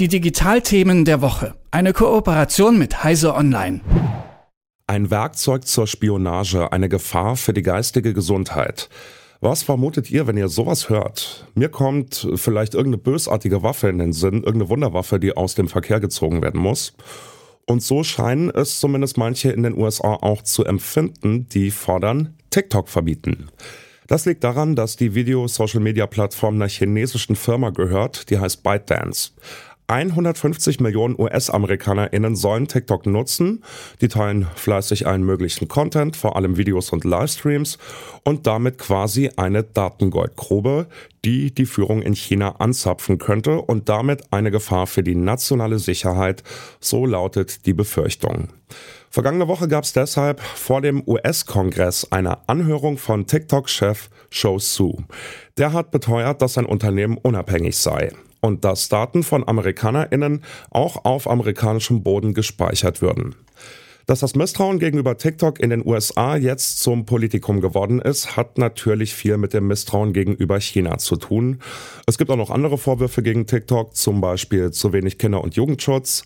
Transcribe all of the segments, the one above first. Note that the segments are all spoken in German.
Die Digitalthemen der Woche. Eine Kooperation mit Heise Online. Ein Werkzeug zur Spionage, eine Gefahr für die geistige Gesundheit. Was vermutet ihr, wenn ihr sowas hört? Mir kommt vielleicht irgendeine bösartige Waffe in den Sinn, irgendeine Wunderwaffe, die aus dem Verkehr gezogen werden muss. Und so scheinen es zumindest manche in den USA auch zu empfinden, die fordern TikTok verbieten. Das liegt daran, dass die Video-Social-Media-Plattform einer chinesischen Firma gehört, die heißt ByteDance. 150 Millionen US-AmerikanerInnen sollen TikTok nutzen. Die teilen fleißig allen möglichen Content, vor allem Videos und Livestreams und damit quasi eine Datengoldgrube, die die Führung in China anzapfen könnte und damit eine Gefahr für die nationale Sicherheit, so lautet die Befürchtung. Vergangene Woche gab es deshalb vor dem US-Kongress eine Anhörung von TikTok-Chef Shou Su. Der hat beteuert, dass sein Unternehmen unabhängig sei und dass Daten von AmerikanerInnen auch auf amerikanischem Boden gespeichert würden. Dass das Misstrauen gegenüber TikTok in den USA jetzt zum Politikum geworden ist, hat natürlich viel mit dem Misstrauen gegenüber China zu tun. Es gibt auch noch andere Vorwürfe gegen TikTok, zum Beispiel zu wenig Kinder- und Jugendschutz.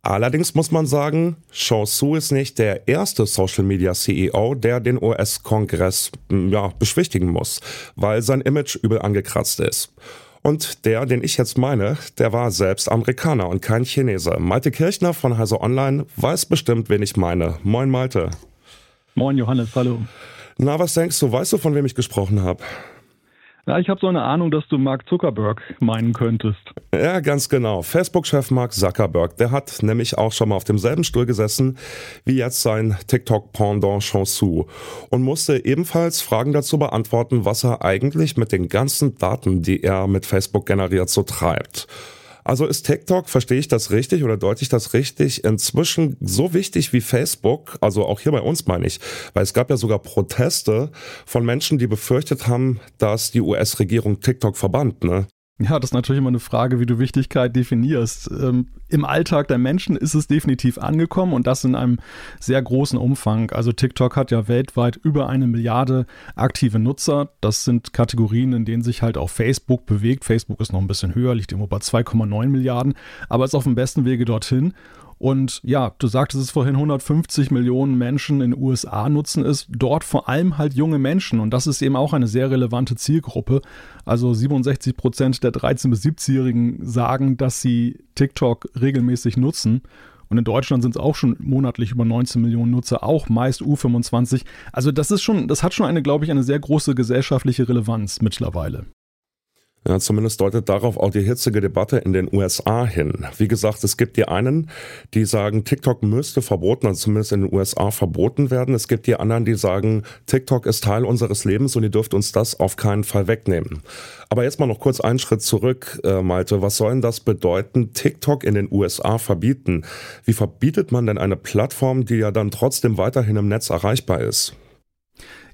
Allerdings muss man sagen, Shou Su ist nicht der erste Social Media CEO, der den US-Kongress ja, beschwichtigen muss, weil sein Image übel angekratzt ist. Und der, den ich jetzt meine, der war selbst Amerikaner und kein Chinese. Malte Kirchner von Heise Online weiß bestimmt, wen ich meine. Moin Malte. Moin Johannes, hallo. Na, was denkst du? Weißt du, von wem ich gesprochen habe? Ja, ich habe so eine Ahnung, dass du Mark Zuckerberg meinen könntest. Ja, ganz genau. Facebook-Chef Mark Zuckerberg, der hat nämlich auch schon mal auf demselben Stuhl gesessen wie jetzt sein TikTok-Pendant Chansu und musste ebenfalls Fragen dazu beantworten, was er eigentlich mit den ganzen Daten, die er mit Facebook generiert, so treibt. Also ist TikTok, verstehe ich das richtig oder deute ich das richtig, inzwischen so wichtig wie Facebook, also auch hier bei uns meine ich, weil es gab ja sogar Proteste von Menschen, die befürchtet haben, dass die US-Regierung TikTok verbannt, ne? Ja, das ist natürlich immer eine Frage, wie du Wichtigkeit definierst. Ähm, Im Alltag der Menschen ist es definitiv angekommen und das in einem sehr großen Umfang. Also TikTok hat ja weltweit über eine Milliarde aktive Nutzer. Das sind Kategorien, in denen sich halt auch Facebook bewegt. Facebook ist noch ein bisschen höher, liegt immer bei 2,9 Milliarden, aber ist auf dem besten Wege dorthin. Und ja, du sagtest es vorhin, 150 Millionen Menschen in den USA nutzen es, dort vor allem halt junge Menschen. Und das ist eben auch eine sehr relevante Zielgruppe. Also 67 Prozent der 13- bis 17-Jährigen sagen, dass sie TikTok regelmäßig nutzen. Und in Deutschland sind es auch schon monatlich über 19 Millionen Nutzer, auch meist U25. Also das ist schon, das hat schon eine, glaube ich, eine sehr große gesellschaftliche Relevanz mittlerweile. Ja, zumindest deutet darauf auch die hitzige Debatte in den USA hin. Wie gesagt, es gibt die einen, die sagen, TikTok müsste verboten, also zumindest in den USA verboten werden. Es gibt die anderen, die sagen, TikTok ist Teil unseres Lebens und ihr dürft uns das auf keinen Fall wegnehmen. Aber jetzt mal noch kurz einen Schritt zurück, äh, Malte. Was soll denn das bedeuten, TikTok in den USA verbieten? Wie verbietet man denn eine Plattform, die ja dann trotzdem weiterhin im Netz erreichbar ist?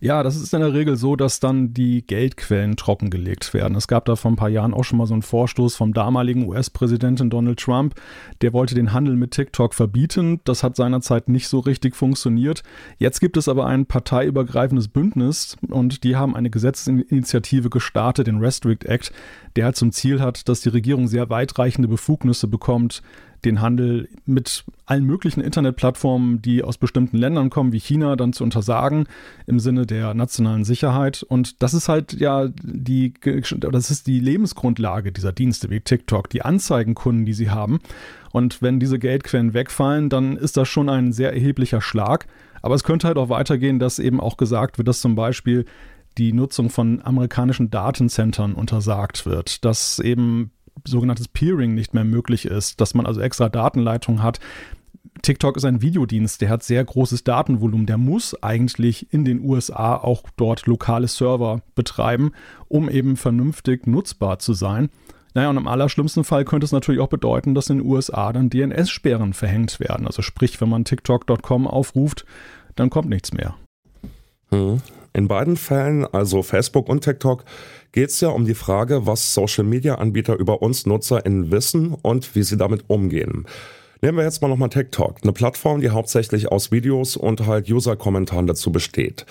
Ja, das ist in der Regel so, dass dann die Geldquellen trockengelegt werden. Es gab da vor ein paar Jahren auch schon mal so einen Vorstoß vom damaligen US-Präsidenten Donald Trump. Der wollte den Handel mit TikTok verbieten. Das hat seinerzeit nicht so richtig funktioniert. Jetzt gibt es aber ein parteiübergreifendes Bündnis und die haben eine Gesetzesinitiative gestartet, den Restrict Act, der halt zum Ziel hat, dass die Regierung sehr weitreichende Befugnisse bekommt, den Handel mit allen möglichen Internetplattformen, die aus bestimmten Ländern kommen, wie China, dann zu untersagen im Sinne der nationalen Sicherheit. Und das ist halt ja die, das ist die Lebensgrundlage dieser Dienste wie TikTok, die Anzeigenkunden, die sie haben. Und wenn diese Geldquellen wegfallen, dann ist das schon ein sehr erheblicher Schlag. Aber es könnte halt auch weitergehen, dass eben auch gesagt wird, dass zum Beispiel die Nutzung von amerikanischen Datencentern untersagt wird, dass eben sogenanntes Peering nicht mehr möglich ist, dass man also extra Datenleitungen hat. TikTok ist ein Videodienst, der hat sehr großes Datenvolumen, der muss eigentlich in den USA auch dort lokale Server betreiben, um eben vernünftig nutzbar zu sein. Naja, und im allerschlimmsten Fall könnte es natürlich auch bedeuten, dass in den USA dann DNS-Sperren verhängt werden. Also sprich, wenn man TikTok.com aufruft, dann kommt nichts mehr. Hm. In beiden Fällen, also Facebook und TikTok, geht es ja um die Frage, was Social-Media-Anbieter über uns NutzerInnen wissen und wie sie damit umgehen. Nehmen wir jetzt mal nochmal TikTok, eine Plattform, die hauptsächlich aus Videos und halt User-Kommentaren dazu besteht.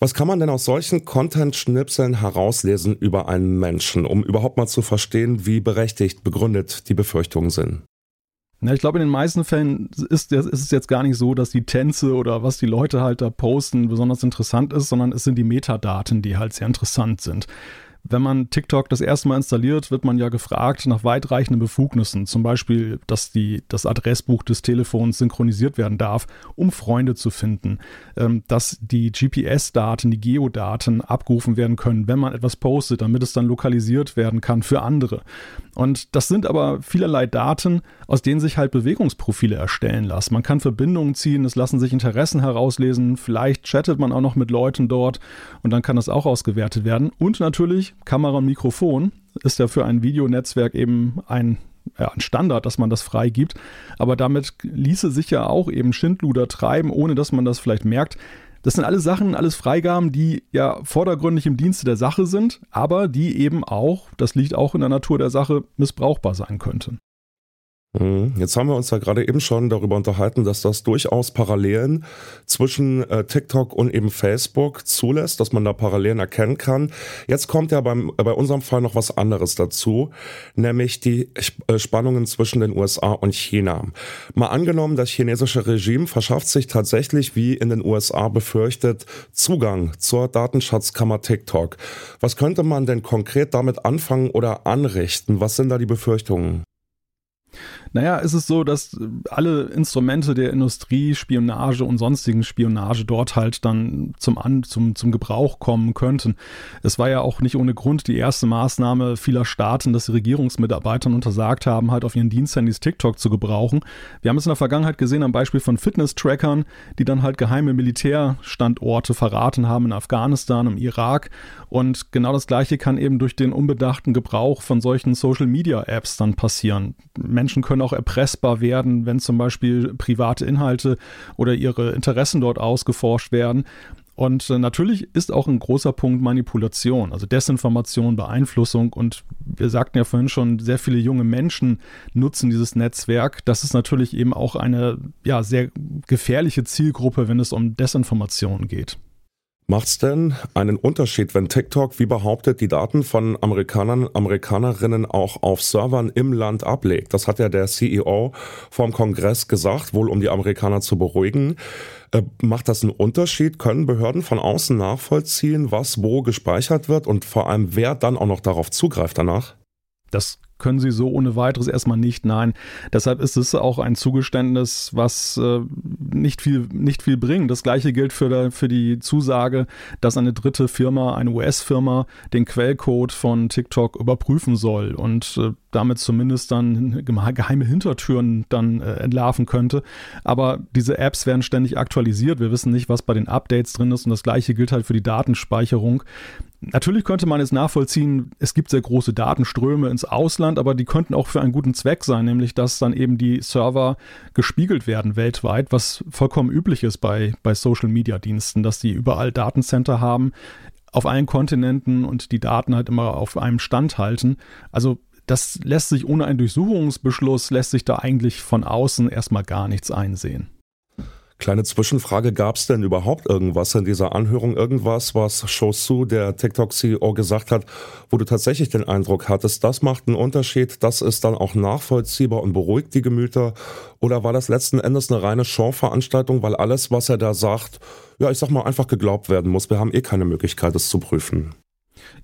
Was kann man denn aus solchen Content-Schnipseln herauslesen über einen Menschen, um überhaupt mal zu verstehen, wie berechtigt begründet die Befürchtungen sind? Ja, ich glaube, in den meisten Fällen ist, ist, es jetzt gar nicht so, dass die Tänze oder was die Leute halt da posten besonders interessant ist, sondern es sind die Metadaten, die halt sehr interessant sind. Wenn man TikTok das erste Mal installiert, wird man ja gefragt nach weitreichenden Befugnissen. Zum Beispiel, dass die, das Adressbuch des Telefons synchronisiert werden darf, um Freunde zu finden. Ähm, dass die GPS-Daten, die Geodaten abgerufen werden können, wenn man etwas postet, damit es dann lokalisiert werden kann für andere. Und das sind aber vielerlei Daten, aus denen sich halt Bewegungsprofile erstellen lassen. Man kann Verbindungen ziehen, es lassen sich Interessen herauslesen, vielleicht chattet man auch noch mit Leuten dort und dann kann das auch ausgewertet werden. Und natürlich Kamera und Mikrofon ist ja für ein Videonetzwerk eben ein ja, ein Standard, dass man das freigibt. Aber damit ließe sich ja auch eben Schindluder treiben, ohne dass man das vielleicht merkt. Das sind alles Sachen, alles Freigaben, die ja vordergründig im Dienste der Sache sind, aber die eben auch, das liegt auch in der Natur der Sache, missbrauchbar sein könnten. Mhm. Jetzt haben wir uns ja gerade eben schon darüber unterhalten, dass das durchaus Parallelen zwischen äh, TikTok und eben Facebook zulässt, dass man da Parallelen erkennen kann. Jetzt kommt ja beim, äh, bei unserem Fall noch was anderes dazu, nämlich die äh, Spannungen zwischen den USA und China. Mal angenommen, das chinesische Regime verschafft sich tatsächlich, wie in den USA befürchtet, Zugang zur Datenschatzkammer TikTok. Was könnte man denn konkret damit anfangen oder anrichten? Was sind da die Befürchtungen? Naja, es ist so, dass alle Instrumente der Industrie, Spionage und sonstigen Spionage dort halt dann zum, An zum, zum Gebrauch kommen könnten. Es war ja auch nicht ohne Grund die erste Maßnahme vieler Staaten, dass sie Regierungsmitarbeitern untersagt haben, halt auf ihren Diensthandys TikTok zu gebrauchen. Wir haben es in der Vergangenheit gesehen am Beispiel von Fitness-Trackern, die dann halt geheime Militärstandorte verraten haben in Afghanistan, im Irak. Und genau das Gleiche kann eben durch den unbedachten Gebrauch von solchen Social-Media-Apps dann passieren. Menschen können auch erpressbar werden, wenn zum Beispiel private Inhalte oder ihre Interessen dort ausgeforscht werden. Und äh, natürlich ist auch ein großer Punkt Manipulation, also Desinformation, Beeinflussung. Und wir sagten ja vorhin schon, sehr viele junge Menschen nutzen dieses Netzwerk. Das ist natürlich eben auch eine ja, sehr gefährliche Zielgruppe, wenn es um Desinformation geht. Macht's denn einen Unterschied, wenn TikTok, wie behauptet, die Daten von Amerikanern, Amerikanerinnen auch auf Servern im Land ablegt? Das hat ja der CEO vom Kongress gesagt, wohl um die Amerikaner zu beruhigen. Äh, macht das einen Unterschied? Können Behörden von außen nachvollziehen, was wo gespeichert wird und vor allem wer dann auch noch darauf zugreift danach? Das können sie so ohne weiteres erstmal nicht. Nein, deshalb ist es auch ein Zugeständnis, was äh, nicht, viel, nicht viel bringt. Das gleiche gilt für, für die Zusage, dass eine dritte Firma, eine US-Firma, den Quellcode von TikTok überprüfen soll und äh, damit zumindest dann geheime Hintertüren dann äh, entlarven könnte. Aber diese Apps werden ständig aktualisiert. Wir wissen nicht, was bei den Updates drin ist und das gleiche gilt halt für die Datenspeicherung. Natürlich könnte man es nachvollziehen, es gibt sehr große Datenströme ins Ausland, aber die könnten auch für einen guten Zweck sein, nämlich dass dann eben die Server gespiegelt werden weltweit, was vollkommen üblich ist bei, bei Social-Media-Diensten, dass die überall Datencenter haben auf allen Kontinenten und die Daten halt immer auf einem Stand halten. Also das lässt sich ohne einen Durchsuchungsbeschluss, lässt sich da eigentlich von außen erstmal gar nichts einsehen. Kleine Zwischenfrage, gab es denn überhaupt irgendwas in dieser Anhörung, irgendwas, was Shosu, der TikTok-CEO, gesagt hat, wo du tatsächlich den Eindruck hattest, das macht einen Unterschied, das ist dann auch nachvollziehbar und beruhigt die Gemüter? Oder war das letzten Endes eine reine Show-Veranstaltung, weil alles, was er da sagt, ja, ich sag mal, einfach geglaubt werden muss? Wir haben eh keine Möglichkeit, es zu prüfen.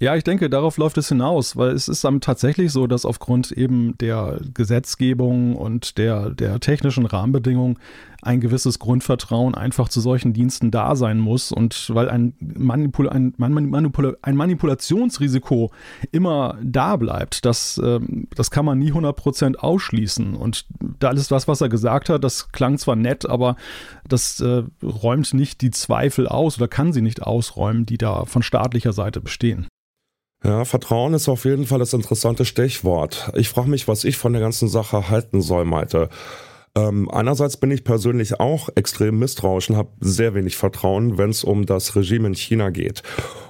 Ja, ich denke, darauf läuft es hinaus, weil es ist dann tatsächlich so, dass aufgrund eben der Gesetzgebung und der, der technischen Rahmenbedingungen ein gewisses Grundvertrauen einfach zu solchen Diensten da sein muss und weil ein, Manipul ein, Manipul ein Manipulationsrisiko immer da bleibt, das, ähm, das kann man nie 100% ausschließen und da alles das, was er gesagt hat, das klang zwar nett, aber das äh, räumt nicht die Zweifel aus oder kann sie nicht ausräumen, die da von staatlicher Seite bestehen. Ja, Vertrauen ist auf jeden Fall das interessante Stichwort. Ich frage mich, was ich von der ganzen Sache halten soll, Malte. Ähm, einerseits bin ich persönlich auch extrem misstrauisch und habe sehr wenig Vertrauen, wenn es um das Regime in China geht.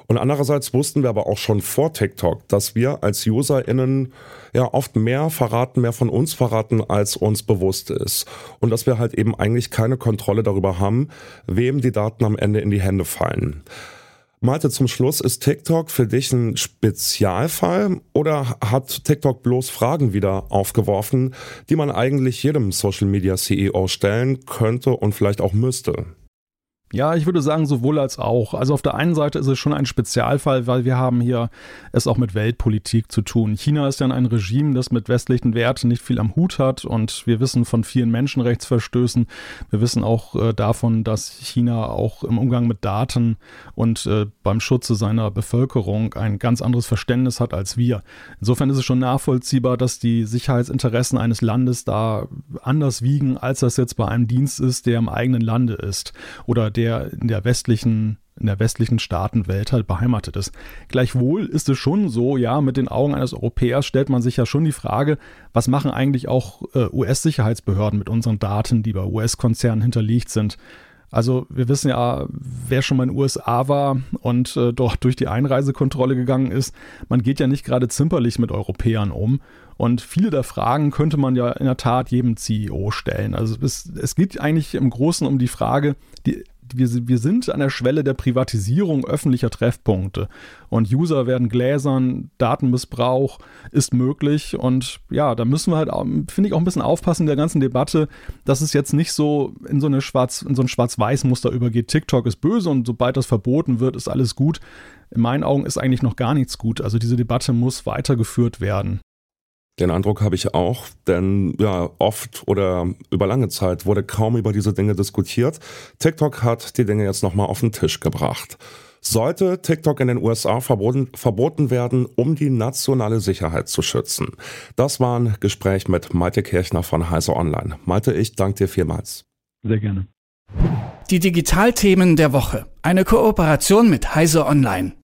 Und andererseits wussten wir aber auch schon vor TikTok, dass wir als UserInnen ja oft mehr verraten, mehr von uns verraten, als uns bewusst ist. Und dass wir halt eben eigentlich keine Kontrolle darüber haben, wem die Daten am Ende in die Hände fallen. Malte, zum Schluss, ist TikTok für dich ein Spezialfall oder hat TikTok bloß Fragen wieder aufgeworfen, die man eigentlich jedem Social Media CEO stellen könnte und vielleicht auch müsste? Ja, ich würde sagen, sowohl als auch. Also auf der einen Seite ist es schon ein Spezialfall, weil wir haben hier es auch mit Weltpolitik zu tun. China ist ja ein Regime, das mit westlichen Werten nicht viel am Hut hat und wir wissen von vielen Menschenrechtsverstößen. Wir wissen auch äh, davon, dass China auch im Umgang mit Daten und äh, beim Schutze seiner Bevölkerung ein ganz anderes Verständnis hat als wir. Insofern ist es schon nachvollziehbar, dass die Sicherheitsinteressen eines Landes da anders wiegen, als das jetzt bei einem Dienst ist, der im eigenen Lande ist oder der in der westlichen in der westlichen Staatenwelt halt beheimatet ist. Gleichwohl ist es schon so, ja, mit den Augen eines Europäers stellt man sich ja schon die Frage, was machen eigentlich auch äh, US-Sicherheitsbehörden mit unseren Daten, die bei US-Konzernen hinterlegt sind. Also wir wissen ja, wer schon mal in den USA war und äh, dort durch die Einreisekontrolle gegangen ist, man geht ja nicht gerade zimperlich mit Europäern um. Und viele der Fragen könnte man ja in der Tat jedem CEO stellen. Also es, es geht eigentlich im Großen um die Frage, die wir, wir sind an der Schwelle der Privatisierung öffentlicher Treffpunkte. Und User werden gläsern, Datenmissbrauch ist möglich. Und ja, da müssen wir halt, finde ich, auch ein bisschen aufpassen in der ganzen Debatte, dass es jetzt nicht so in so, eine Schwarz, in so ein Schwarz-Weiß-Muster übergeht. TikTok ist böse und sobald das verboten wird, ist alles gut. In meinen Augen ist eigentlich noch gar nichts gut. Also diese Debatte muss weitergeführt werden. Den Eindruck habe ich auch, denn ja, oft oder über lange Zeit wurde kaum über diese Dinge diskutiert. TikTok hat die Dinge jetzt nochmal auf den Tisch gebracht. Sollte TikTok in den USA verboten, verboten werden, um die nationale Sicherheit zu schützen? Das war ein Gespräch mit Malte Kirchner von Heise Online. Malte, ich danke dir vielmals. Sehr gerne. Die Digitalthemen der Woche. Eine Kooperation mit Heise Online.